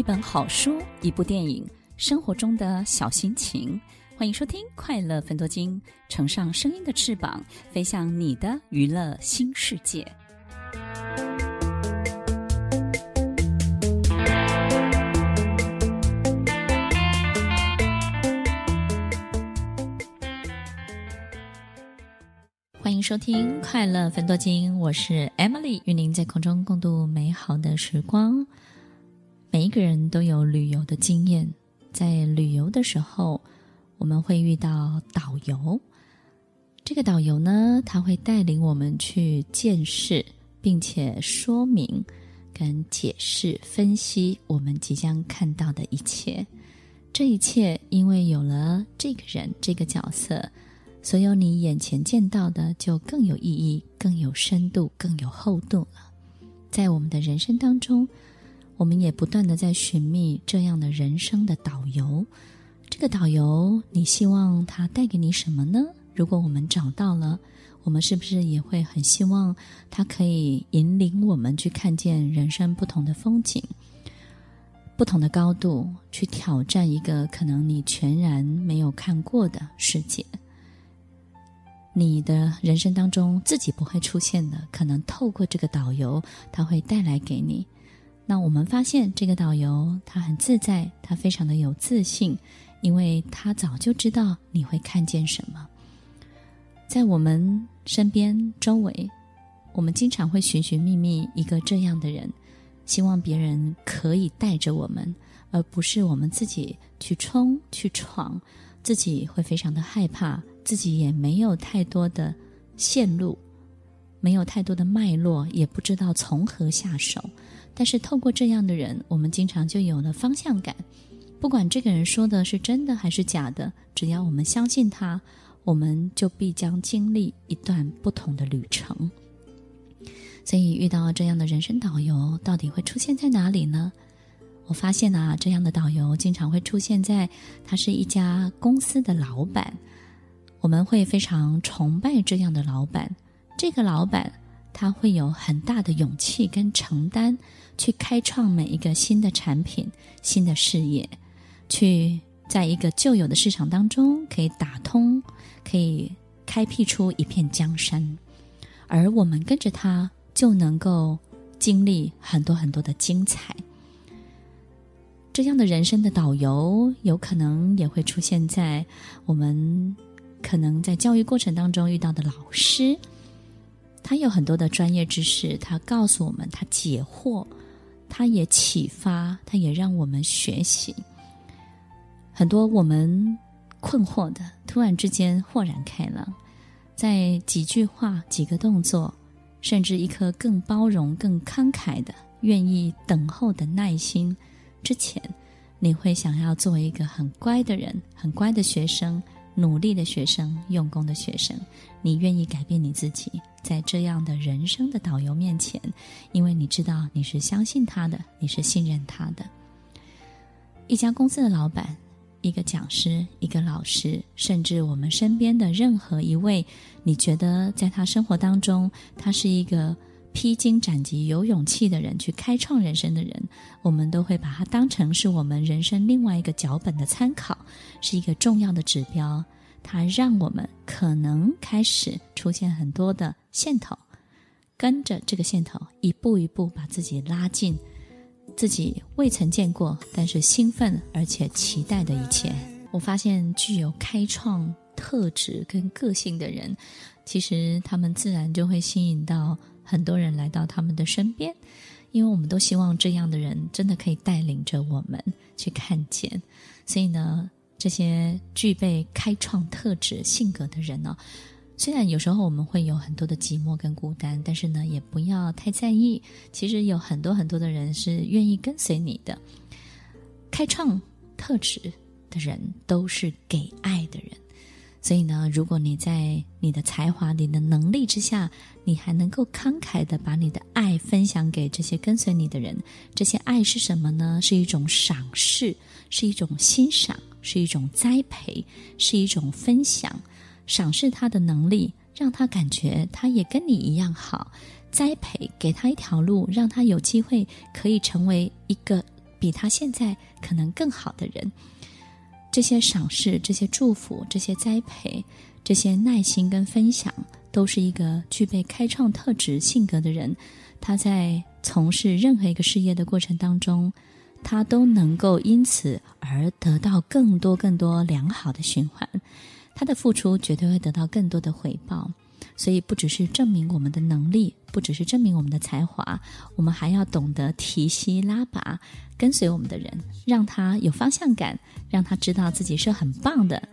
一本好书，一部电影，生活中的小心情。欢迎收听《快乐芬多精》，乘上声音的翅膀，飞向你的娱乐新世界。欢迎收听《快乐芬多精》，我是 Emily，与您在空中共度美好的时光。每一个人都有旅游的经验，在旅游的时候，我们会遇到导游。这个导游呢，他会带领我们去见识，并且说明、跟解释、分析我们即将看到的一切。这一切，因为有了这个人这个角色，所有你眼前见到的就更有意义、更有深度、更有厚度了。在我们的人生当中，我们也不断的在寻觅这样的人生的导游。这个导游，你希望他带给你什么呢？如果我们找到了，我们是不是也会很希望他可以引领我们去看见人生不同的风景、不同的高度，去挑战一个可能你全然没有看过的世界？你的人生当中自己不会出现的，可能透过这个导游，他会带来给你。那我们发现，这个导游他很自在，他非常的有自信，因为他早就知道你会看见什么。在我们身边周围，我们经常会寻寻觅觅一个这样的人，希望别人可以带着我们，而不是我们自己去冲去闯，自己会非常的害怕，自己也没有太多的线路，没有太多的脉络，也不知道从何下手。但是透过这样的人，我们经常就有了方向感。不管这个人说的是真的还是假的，只要我们相信他，我们就必将经历一段不同的旅程。所以遇到这样的人生导游，到底会出现在哪里呢？我发现啊，这样的导游经常会出现在他是一家公司的老板，我们会非常崇拜这样的老板。这个老板。他会有很大的勇气跟承担，去开创每一个新的产品、新的事业，去在一个旧有的市场当中可以打通，可以开辟出一片江山，而我们跟着他就能够经历很多很多的精彩。这样的人生的导游，有可能也会出现在我们可能在教育过程当中遇到的老师。他有很多的专业知识，他告诉我们，他解惑，他也启发，他也让我们学习很多我们困惑的，突然之间豁然开朗，在几句话、几个动作，甚至一颗更包容、更慷慨的、愿意等候的耐心之前，你会想要做一个很乖的人，很乖的学生。努力的学生，用功的学生，你愿意改变你自己，在这样的人生的导游面前，因为你知道你是相信他的，你是信任他的。一家公司的老板，一个讲师，一个老师，甚至我们身边的任何一位，你觉得在他生活当中，他是一个。披荆斩棘、有勇气的人，去开创人生的人，我们都会把它当成是我们人生另外一个脚本的参考，是一个重要的指标。它让我们可能开始出现很多的线头，跟着这个线头一步一步把自己拉进自己未曾见过，但是兴奋而且期待的一切。我发现具有开创特质跟个性的人，其实他们自然就会吸引到。很多人来到他们的身边，因为我们都希望这样的人真的可以带领着我们去看见。所以呢，这些具备开创特质性格的人呢，虽然有时候我们会有很多的寂寞跟孤单，但是呢，也不要太在意。其实有很多很多的人是愿意跟随你的。开创特质的人都是给爱。所以呢，如果你在你的才华、你的能力之下，你还能够慷慨地把你的爱分享给这些跟随你的人，这些爱是什么呢？是一种赏识，是一种欣赏，是一种栽培，是一种分享。赏识他的能力，让他感觉他也跟你一样好；栽培，给他一条路，让他有机会可以成为一个比他现在可能更好的人。这些赏识、这些祝福、这些栽培、这些耐心跟分享，都是一个具备开创特质性格的人。他在从事任何一个事业的过程当中，他都能够因此而得到更多更多良好的循环。他的付出绝对会得到更多的回报。所以，不只是证明我们的能力，不只是证明我们的才华，我们还要懂得提膝拉拔，跟随我们的人，让他有方向感，让他知道自己是很棒的，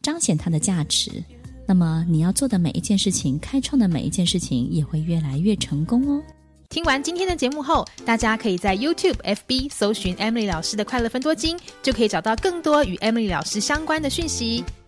彰显他的价值。那么，你要做的每一件事情，开创的每一件事情，也会越来越成功哦。听完今天的节目后，大家可以在 YouTube、FB 搜寻 Emily 老师的快乐分多金，就可以找到更多与 Emily 老师相关的讯息。